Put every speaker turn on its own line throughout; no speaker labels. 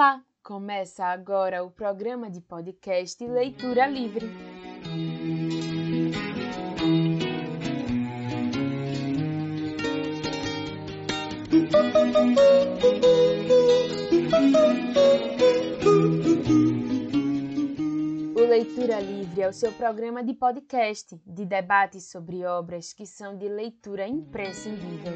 Olá! Começa agora o programa de podcast Leitura Livre. O Leitura Livre é o seu programa de podcast de debates sobre obras que são de leitura imprescindível.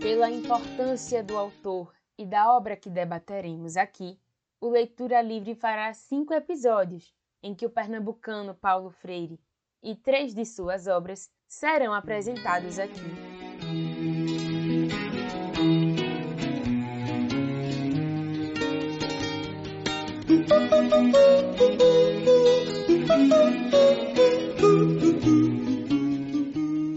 Pela importância do autor e da obra que debateremos aqui, o Leitura Livre fará cinco episódios em que o pernambucano Paulo Freire e três de suas obras serão apresentados aqui.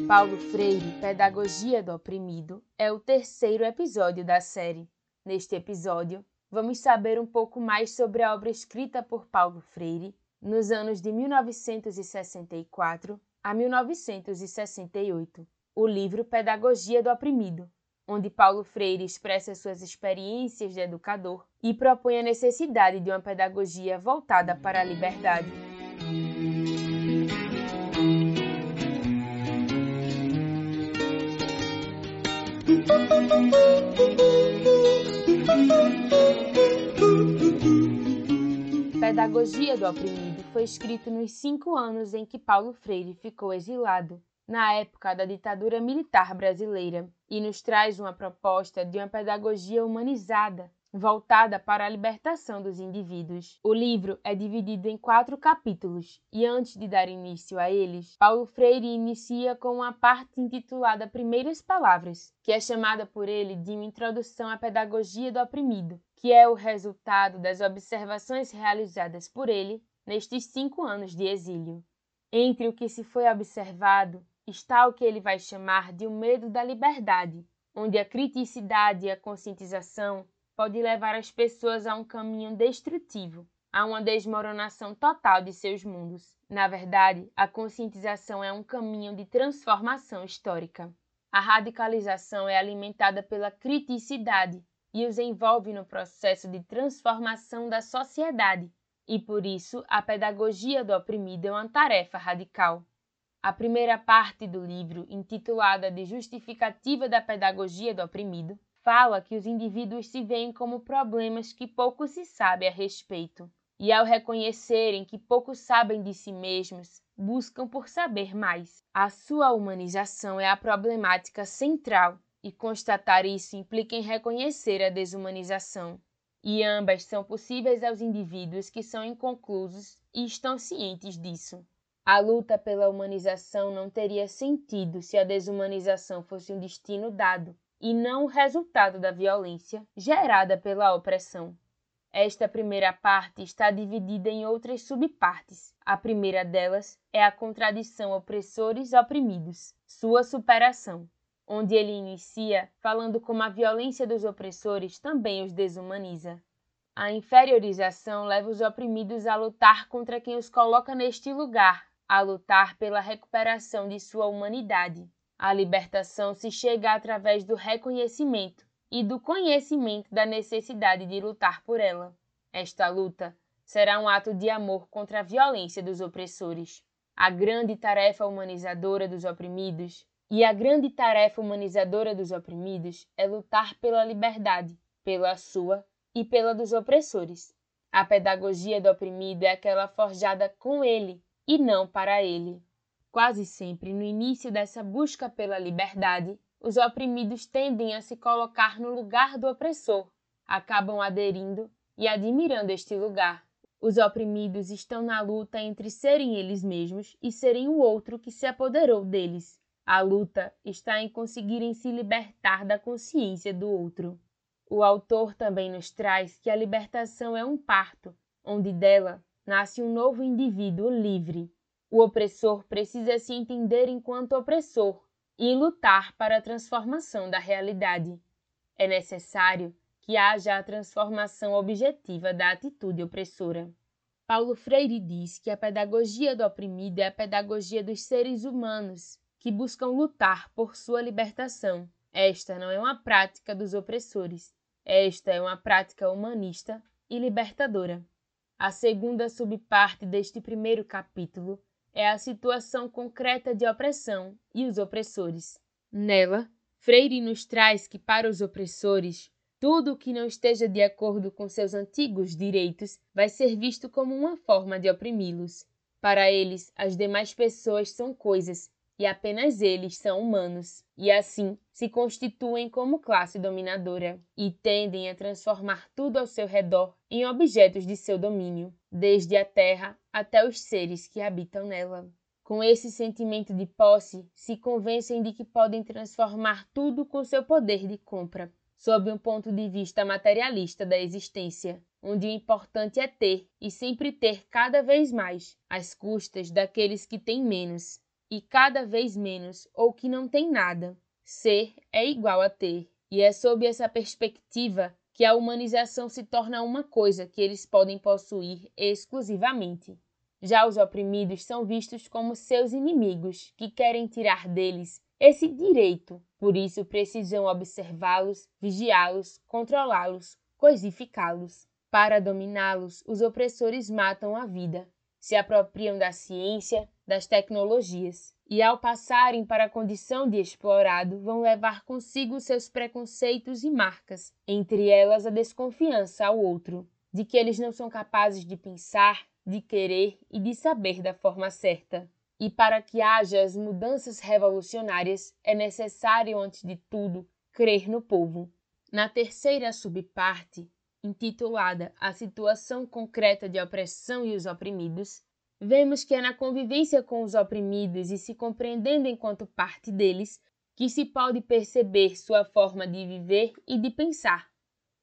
Paulo Freire, Pedagogia do Oprimido, é o terceiro episódio da série. Neste episódio, vamos saber um pouco mais sobre a obra escrita por Paulo Freire nos anos de 1964 a 1968, o livro Pedagogia do Oprimido, onde Paulo Freire expressa suas experiências de educador e propõe a necessidade de uma pedagogia voltada para a liberdade. Pedagogia do Oprimido foi escrito nos cinco anos em que Paulo Freire ficou exilado, na época da ditadura militar brasileira, e nos traz uma proposta de uma pedagogia humanizada, voltada para a libertação dos indivíduos. O livro é dividido em quatro capítulos, e antes de dar início a eles, Paulo Freire inicia com uma parte intitulada Primeiras Palavras, que é chamada por ele de uma introdução à pedagogia do oprimido, que é o resultado das observações realizadas por ele nestes cinco anos de exílio. Entre o que se foi observado está o que ele vai chamar de o medo da liberdade, onde a criticidade e a conscientização pode levar as pessoas a um caminho destrutivo, a uma desmoronação total de seus mundos. Na verdade, a conscientização é um caminho de transformação histórica. A radicalização é alimentada pela criticidade e os envolve no processo de transformação da sociedade, e por isso a pedagogia do oprimido é uma tarefa radical. A primeira parte do livro, intitulada de Justificativa da Pedagogia do Oprimido, fala que os indivíduos se veem como problemas que pouco se sabe a respeito, e ao reconhecerem que pouco sabem de si mesmos, buscam por saber mais. A sua humanização é a problemática central, e constatar isso implica em reconhecer a desumanização. E ambas são possíveis aos indivíduos que são inconclusos e estão cientes disso. A luta pela humanização não teria sentido se a desumanização fosse um destino dado, e não o resultado da violência gerada pela opressão. Esta primeira parte está dividida em outras subpartes. A primeira delas é a contradição opressores-oprimidos, sua superação, onde ele inicia falando como a violência dos opressores também os desumaniza. A inferiorização leva os oprimidos a lutar contra quem os coloca neste lugar, a lutar pela recuperação de sua humanidade. A libertação se chega através do reconhecimento e do conhecimento da necessidade de lutar por ela. Esta luta será um ato de amor contra a violência dos opressores. A grande tarefa humanizadora dos oprimidos e a grande tarefa humanizadora dos oprimidos é lutar pela liberdade, pela sua e pela dos opressores. A pedagogia do oprimido é aquela forjada com ele e não para ele. Quase sempre, no início dessa busca pela liberdade, os oprimidos tendem a se colocar no lugar do opressor, acabam aderindo e admirando este lugar. Os oprimidos estão na luta entre serem eles mesmos e serem o outro que se apoderou deles. A luta está em conseguirem se libertar da consciência do outro. O autor também nos traz que a libertação é um parto, onde dela nasce um novo indivíduo livre, o opressor precisa se entender enquanto opressor e lutar para a transformação da realidade. É necessário que haja a transformação objetiva da atitude opressora. Paulo Freire diz que a pedagogia do oprimido é a pedagogia dos seres humanos que buscam lutar por sua libertação. Esta não é uma prática dos opressores, esta é uma prática humanista e libertadora. A segunda subparte deste primeiro capítulo é a situação concreta de opressão e os opressores. Nela, Freire nos traz que para os opressores tudo o que não esteja de acordo com seus antigos direitos vai ser visto como uma forma de oprimi-los. Para eles, as demais pessoas são coisas e apenas eles são humanos, e assim se constituem como classe dominadora e tendem a transformar tudo ao seu redor em objetos de seu domínio, desde a terra até os seres que habitam nela. Com esse sentimento de posse, se convencem de que podem transformar tudo com seu poder de compra sob um ponto de vista materialista da existência, onde o importante é ter e sempre ter cada vez mais, às custas daqueles que têm menos, e cada vez menos ou que não têm nada. Ser é igual a ter, e é sob essa perspectiva que a humanização se torna uma coisa que eles podem possuir exclusivamente. Já os oprimidos são vistos como seus inimigos, que querem tirar deles esse direito. Por isso, precisam observá-los, vigiá-los, controlá-los, coisificá-los. Para dominá-los, os opressores matam a vida, se apropriam da ciência, das tecnologias, e ao passarem para a condição de explorado, vão levar consigo seus preconceitos e marcas, entre elas a desconfiança ao outro, de que eles não são capazes de pensar, de querer e de saber da forma certa. E para que haja as mudanças revolucionárias, é necessário, antes de tudo, crer no povo. Na terceira subparte, intitulada A Situação Concreta de Opressão e os Oprimidos, vemos que é na convivência com os oprimidos e se compreendendo enquanto parte deles que se pode perceber sua forma de viver e de pensar.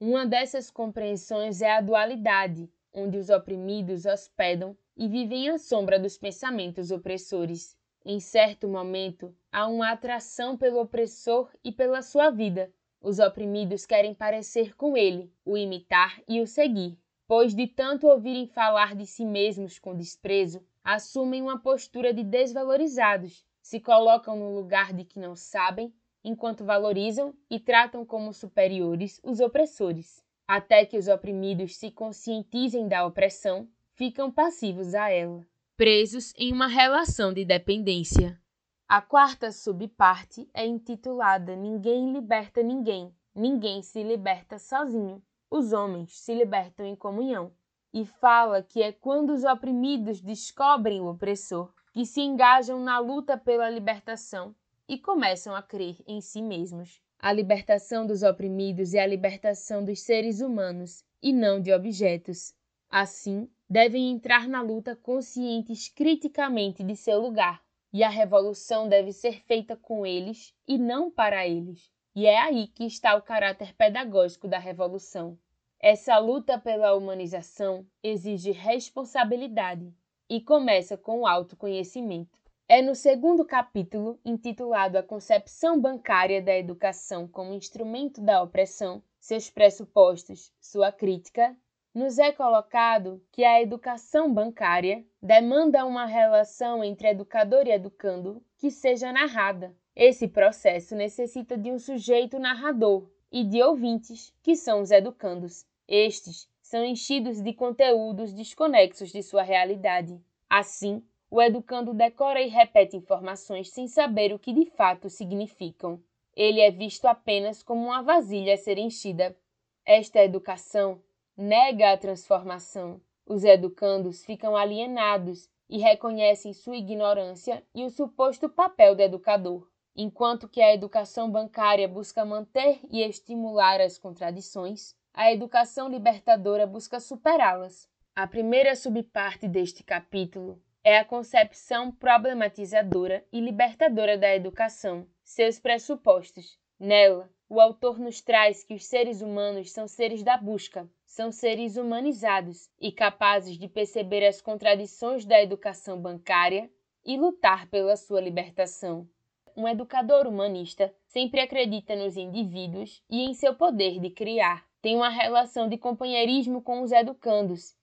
Uma dessas compreensões é a dualidade, onde os oprimidos hospedam e vivem à sombra dos pensamentos opressores. Em certo momento, há uma atração pelo opressor e pela sua vida. Os oprimidos querem parecer com ele, o imitar e o seguir, pois de tanto ouvirem falar de si mesmos com desprezo, assumem uma postura de desvalorizados, se colocam no lugar de que não sabem, enquanto valorizam e tratam como superiores os opressores, até que os oprimidos se conscientizem da opressão ficam passivos a ela, presos em uma relação de dependência. A quarta subparte é intitulada Ninguém liberta ninguém, ninguém se liberta sozinho. Os homens se libertam em comunhão. E fala que é quando os oprimidos descobrem o opressor que se engajam na luta pela libertação e começam a crer em si mesmos. A libertação dos oprimidos é a libertação dos seres humanos e não de objetos. Assim, devem entrar na luta conscientes criticamente de seu lugar, e a revolução deve ser feita com eles e não para eles. E é aí que está o caráter pedagógico da revolução. Essa luta pela humanização exige responsabilidade e começa com o autoconhecimento. É no segundo capítulo, intitulado A Concepção Bancária da Educação como Instrumento da Opressão, seus pressupostos, sua crítica nos é colocado que a educação bancária demanda uma relação entre educador e educando que seja narrada. Esse processo necessita de um sujeito narrador e de ouvintes, que são os educandos. Estes são enchidos de conteúdos desconexos de sua realidade. Assim, o educando decora e repete informações sem saber o que de fato significam. Ele é visto apenas como uma vasilha a ser enchida. Esta educação nega a transformação. Os educandos ficam alienados e reconhecem sua ignorância e o suposto papel do educador, enquanto que a educação bancária busca manter e estimular as contradições, a educação libertadora busca superá-las. A primeira subparte deste capítulo é a concepção problematizadora e libertadora da educação, seus pressupostos. Nela, o autor nos traz que os seres humanos são seres da busca, são seres humanizados e capazes de perceber as contradições da educação bancária e lutar pela sua libertação. Um educador humanista sempre acredita nos indivíduos e em seu poder de criar. tem uma relação de companheirismo com os educandos.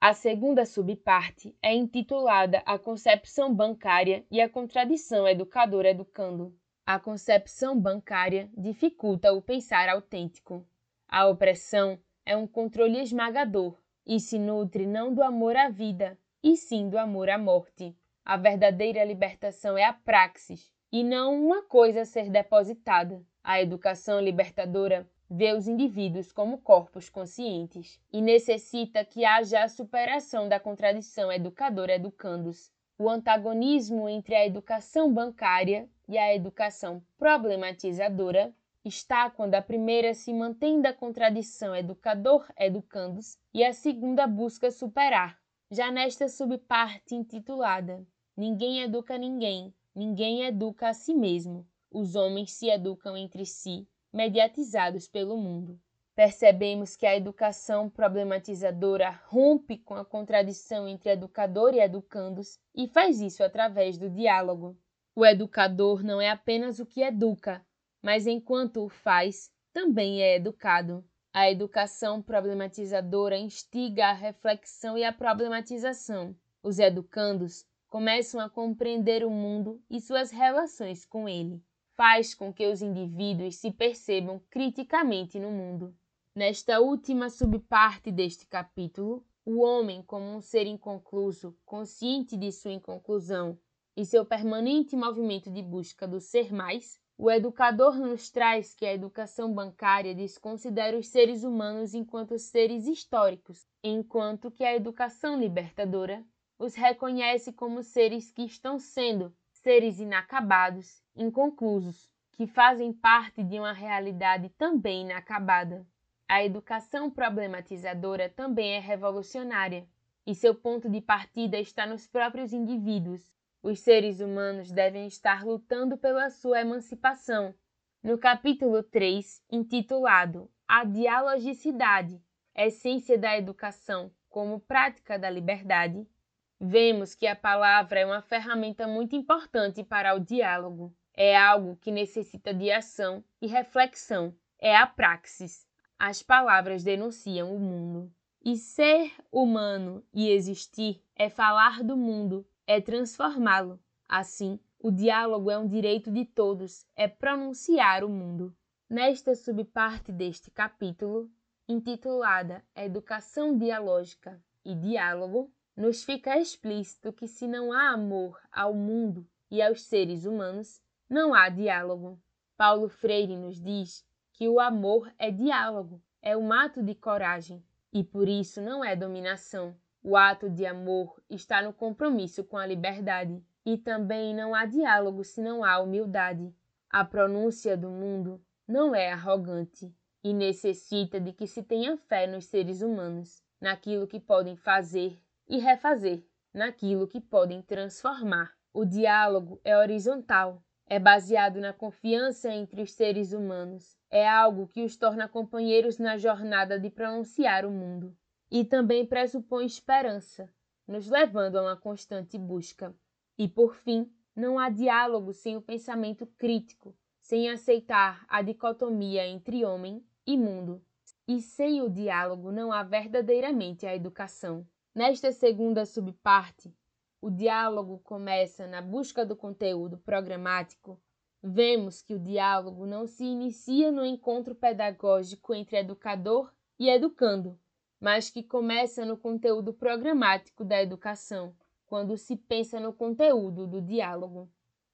A segunda subparte é intitulada A Concepção Bancária e a Contradição Educador-Educando. A concepção bancária dificulta o pensar autêntico. A opressão é um controle esmagador e se nutre não do amor à vida, e sim do amor à morte. A verdadeira libertação é a praxis, e não uma coisa a ser depositada. A educação libertadora vê os indivíduos como corpos conscientes e necessita que haja a superação da contradição educador-educandos. O antagonismo entre a educação bancária e a educação problematizadora está quando a primeira se mantém da contradição educador-educandos e a segunda busca superar. Já nesta subparte intitulada Ninguém educa ninguém, ninguém educa a si mesmo, os homens se educam entre si, mediatizados pelo mundo. Percebemos que a educação problematizadora rompe com a contradição entre educador e educandos e faz isso através do diálogo. O educador não é apenas o que educa, mas enquanto o faz, também é educado. A educação problematizadora instiga a reflexão e a problematização. Os educandos começam a compreender o mundo e suas relações com ele. Faz com que os indivíduos se percebam criticamente no mundo. Nesta última subparte deste capítulo, o homem, como um ser inconcluso, consciente de sua inconclusão e seu permanente movimento de busca do ser mais, o educador nos traz que a educação bancária desconsidera os seres humanos enquanto seres históricos, enquanto que a educação libertadora os reconhece como seres que estão sendo seres inacabados, inconclusos, que fazem parte de uma realidade também inacabada. A educação problematizadora também é revolucionária, e seu ponto de partida está nos próprios indivíduos, os seres humanos devem estar lutando pela sua emancipação. No capítulo 3, intitulado A Dialogicidade, Essência da Educação como Prática da Liberdade, vemos que a palavra é uma ferramenta muito importante para o diálogo. É algo que necessita de ação e reflexão. É a praxis. As palavras denunciam o mundo. E ser humano e existir é falar do mundo é transformá-lo. Assim, o diálogo é um direito de todos, é pronunciar o mundo. Nesta subparte deste capítulo, intitulada Educação Dialógica e Diálogo, nos fica explícito que se não há amor ao mundo e aos seres humanos, não há diálogo. Paulo Freire nos diz que o amor é diálogo, é um ato de coragem, e por isso não é dominação, o ato de amor está no compromisso com a liberdade. E também não há diálogo se não há humildade. A pronúncia do mundo não é arrogante e necessita de que se tenha fé nos seres humanos, naquilo que podem fazer e refazer, naquilo que podem transformar. O diálogo é horizontal, é baseado na confiança entre os seres humanos, é algo que os torna companheiros na jornada de pronunciar o mundo e também pressupõe esperança, nos levando a uma constante busca. E por fim, não há diálogo sem o pensamento crítico, sem aceitar a dicotomia entre homem e mundo. E sem o diálogo não há verdadeiramente a educação. Nesta segunda subparte, o diálogo começa na busca do conteúdo programático. Vemos que o diálogo não se inicia no encontro pedagógico entre educador e educando, mas que começa no conteúdo programático da educação, quando se pensa no conteúdo do diálogo.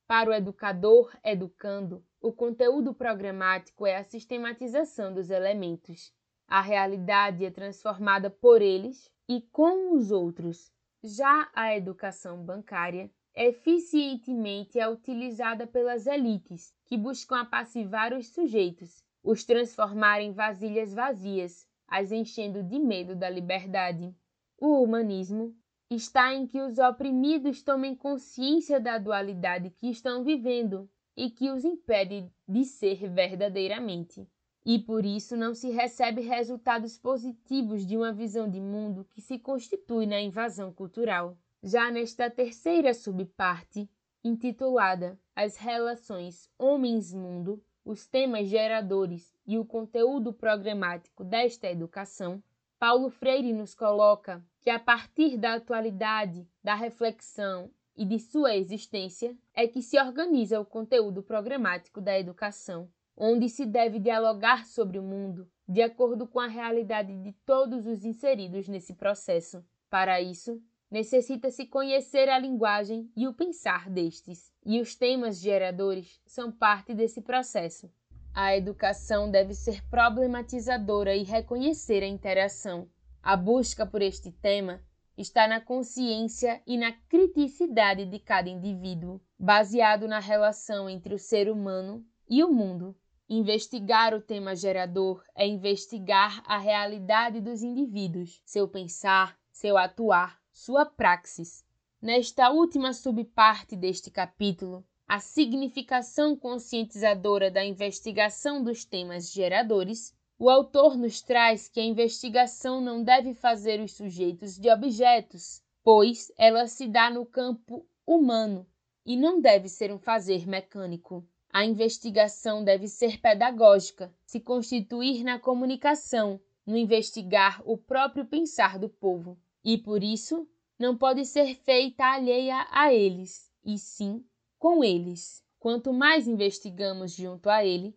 Para o educador educando, o conteúdo programático é a sistematização dos elementos. A realidade é transformada por eles e com os outros. Já a educação bancária eficientemente é utilizada pelas elites, que buscam apassivar os sujeitos, os transformar em vasilhas vazias, as enchendo de medo da liberdade. O humanismo está em que os oprimidos tomem consciência da dualidade que estão vivendo e que os impede de ser verdadeiramente. E por isso não se recebe resultados positivos de uma visão de mundo que se constitui na invasão cultural. Já nesta terceira subparte, intitulada As Relações Homens-Mundo, os temas geradores e o conteúdo programático desta educação, Paulo Freire nos coloca que, a partir da atualidade, da reflexão e de sua existência, é que se organiza o conteúdo programático da educação, onde se deve dialogar sobre o mundo de acordo com a realidade de todos os inseridos nesse processo. Para isso, necessita-se conhecer a linguagem e o pensar destes, e os temas geradores são parte desse processo. A educação deve ser problematizadora e reconhecer a interação. A busca por este tema está na consciência e na criticidade de cada indivíduo, baseado na relação entre o ser humano e o mundo. Investigar o tema gerador é investigar a realidade dos indivíduos, seu pensar, seu atuar, sua praxis. Nesta última subparte deste capítulo, a significação conscientizadora da investigação dos temas geradores, o autor nos traz que a investigação não deve fazer os sujeitos de objetos, pois ela se dá no campo humano e não deve ser um fazer mecânico. A investigação deve ser pedagógica, se constituir na comunicação, no investigar o próprio pensar do povo, e por isso não pode ser feita alheia a eles, e sim com eles. Quanto mais investigamos junto a ele,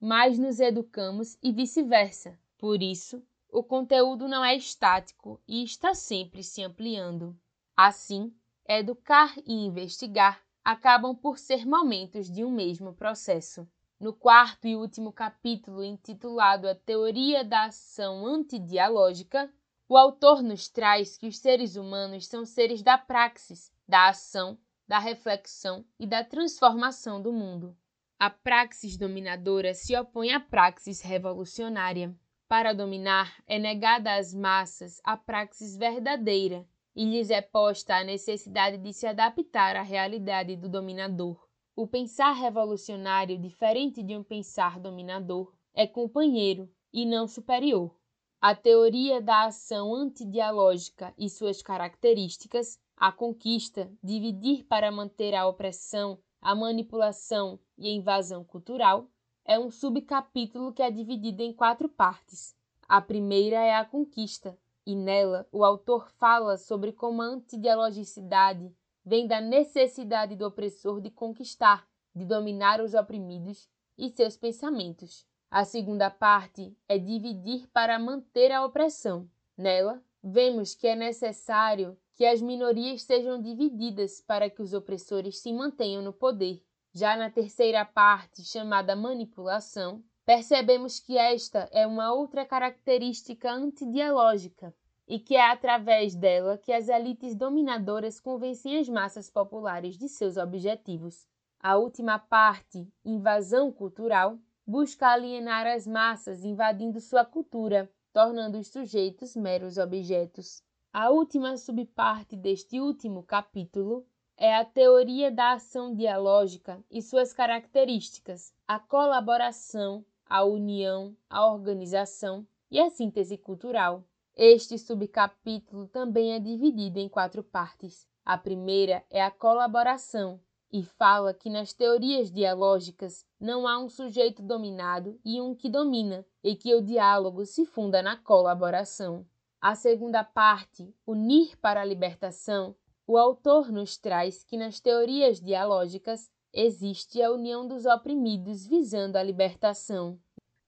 mais nos educamos e vice-versa. Por isso, o conteúdo não é estático e está sempre se ampliando. Assim, educar e investigar acabam por ser momentos de um mesmo processo. No quarto e último capítulo, intitulado A Teoria da Ação Antidialógica, o autor nos traz que os seres humanos são seres da praxis, da ação da reflexão e da transformação do mundo. A praxis dominadora se opõe à praxis revolucionária. Para dominar, é negada às massas a praxis verdadeira e lhes é posta a necessidade de se adaptar à realidade do dominador. O pensar revolucionário, diferente de um pensar dominador, é companheiro e não superior. A teoria da ação antidialógica e suas características a conquista, dividir para manter a opressão, a manipulação e a invasão cultural, é um subcapítulo que é dividido em quatro partes. A primeira é a conquista, e nela o autor fala sobre como a antidialogicidade vem da necessidade do opressor de conquistar, de dominar os oprimidos e seus pensamentos. A segunda parte é dividir para manter a opressão. Nela, vemos que é necessário que as minorias sejam divididas para que os opressores se mantenham no poder. Já na terceira parte, chamada manipulação, percebemos que esta é uma outra característica antidialógica e que é através dela que as elites dominadoras convencem as massas populares de seus objetivos. A última parte, invasão cultural, busca alienar as massas invadindo sua cultura, tornando os sujeitos meros objetos. A última subparte deste último capítulo é a teoria da ação dialógica e suas características, a colaboração, a união, a organização e a síntese cultural. Este subcapítulo também é dividido em quatro partes. A primeira é a colaboração e fala que nas teorias dialógicas não há um sujeito dominado e um que domina, e que o diálogo se funda na colaboração. A segunda parte, Unir para a Libertação, o autor nos traz que nas teorias dialógicas existe a união dos oprimidos visando a libertação.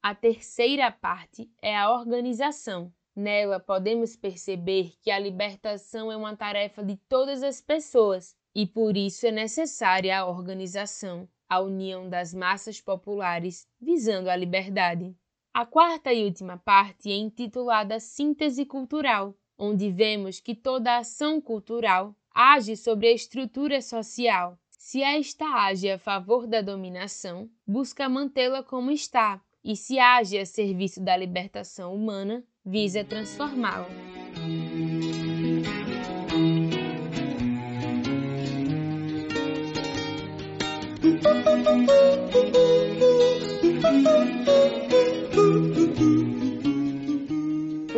A terceira parte é a organização. Nela podemos perceber que a libertação é uma tarefa de todas as pessoas e por isso é necessária a organização, a união das massas populares visando a liberdade. A quarta e última parte é intitulada Síntese Cultural, onde vemos que toda ação cultural age sobre a estrutura social. Se esta age a favor da dominação, busca mantê-la como está, e se age a serviço da libertação humana, visa transformá-la.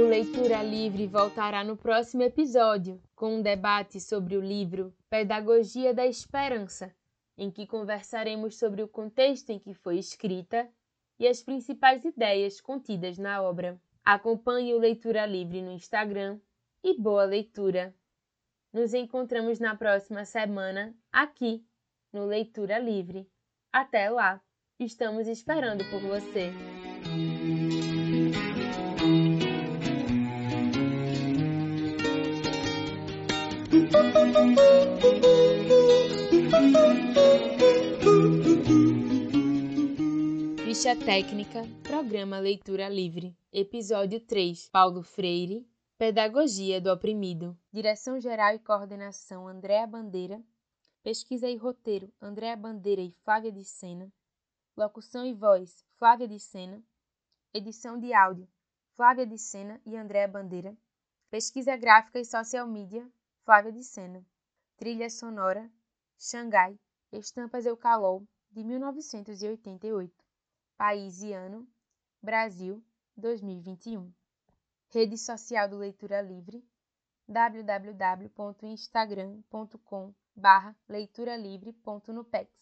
Leitura Livre voltará no próximo episódio com um debate sobre o livro Pedagogia da Esperança, em que conversaremos sobre o contexto em que foi escrita e as principais ideias contidas na obra. Acompanhe o Leitura Livre no Instagram e boa leitura! Nos encontramos na próxima semana aqui no Leitura Livre. Até lá! Estamos esperando por você! Ficha técnica, programa Leitura Livre, episódio 3, Paulo Freire, Pedagogia do Oprimido. Direção geral e coordenação Andréa Bandeira. Pesquisa e roteiro Andréa Bandeira e Flávia de Sena. Locução e voz Flávia de Sena. Edição de áudio Flávia de Sena e Andréa Bandeira. Pesquisa gráfica e social media Flávia de Sena. Trilha sonora Xangai, Estampas Eucalol, de 1988. País e ano Brasil, 2021. Rede social do Leitura Livre www.instagram.com barra leituralivre.nupex